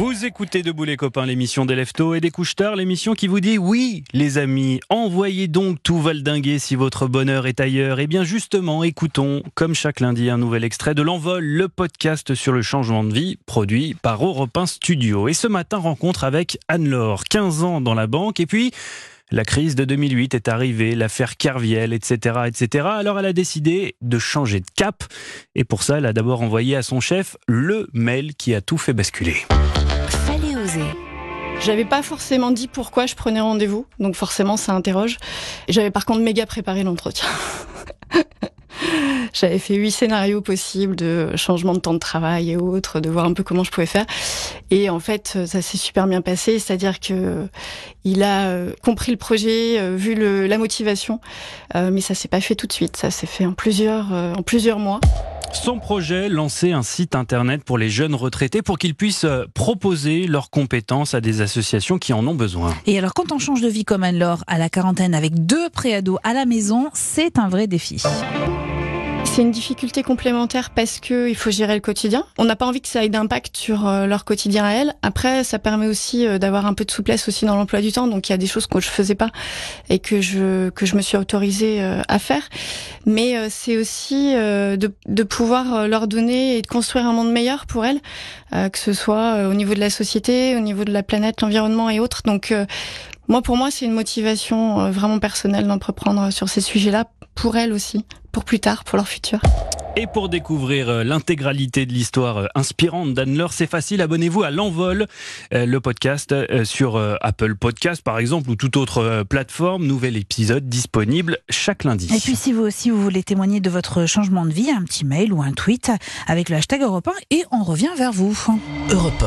Vous écoutez Debout les copains, l'émission des Leftos et des couches l'émission qui vous dit oui, les amis, envoyez donc tout valdinguer si votre bonheur est ailleurs. Et bien justement, écoutons, comme chaque lundi, un nouvel extrait de l'envol, le podcast sur le changement de vie, produit par Europe 1 Studio. Et ce matin, rencontre avec Anne-Laure, 15 ans dans la banque, et puis la crise de 2008 est arrivée, l'affaire Kerviel, etc., etc. Alors elle a décidé de changer de cap. Et pour ça, elle a d'abord envoyé à son chef le mail qui a tout fait basculer. J'avais pas forcément dit pourquoi je prenais rendez-vous, donc forcément ça interroge. J'avais par contre méga préparé l'entretien. J'avais fait huit scénarios possibles de changement de temps de travail et autres, de voir un peu comment je pouvais faire. Et en fait, ça s'est super bien passé. C'est-à-dire que il a euh, compris le projet, euh, vu la motivation, euh, mais ça s'est pas fait tout de suite. Ça s'est fait en plusieurs, en plusieurs mois. Son projet, lancer un site internet pour les jeunes retraités pour qu'ils puissent proposer leurs compétences à des associations qui en ont besoin. Et alors, quand on change de vie comme Anne-Laure à la quarantaine avec deux préados à la maison, c'est un vrai défi. C'est une difficulté complémentaire parce que il faut gérer le quotidien. On n'a pas envie que ça ait d'impact sur euh, leur quotidien à elles. Après, ça permet aussi euh, d'avoir un peu de souplesse aussi dans l'emploi du temps. Donc il y a des choses que je faisais pas et que je que je me suis autorisée euh, à faire. Mais c'est aussi de, de pouvoir leur donner et de construire un monde meilleur pour elles, que ce soit au niveau de la société, au niveau de la planète, l'environnement et autres. Donc moi, pour moi, c'est une motivation vraiment personnelle d'entreprendre sur ces sujets-là pour elles aussi, pour plus tard, pour leur futur. Et pour découvrir euh, l'intégralité de l'histoire euh, inspirante d'Anne-Laure, c'est facile, abonnez-vous à L'Envol, euh, le podcast sur Apple Podcast par exemple ou toute autre plateforme. Nouvel épisode disponible chaque lundi. Et puis si vous aussi vous voulez témoigner de votre changement de vie, un petit mail ou un tweet avec le hashtag Europe 1 et on revient vers vous. Europe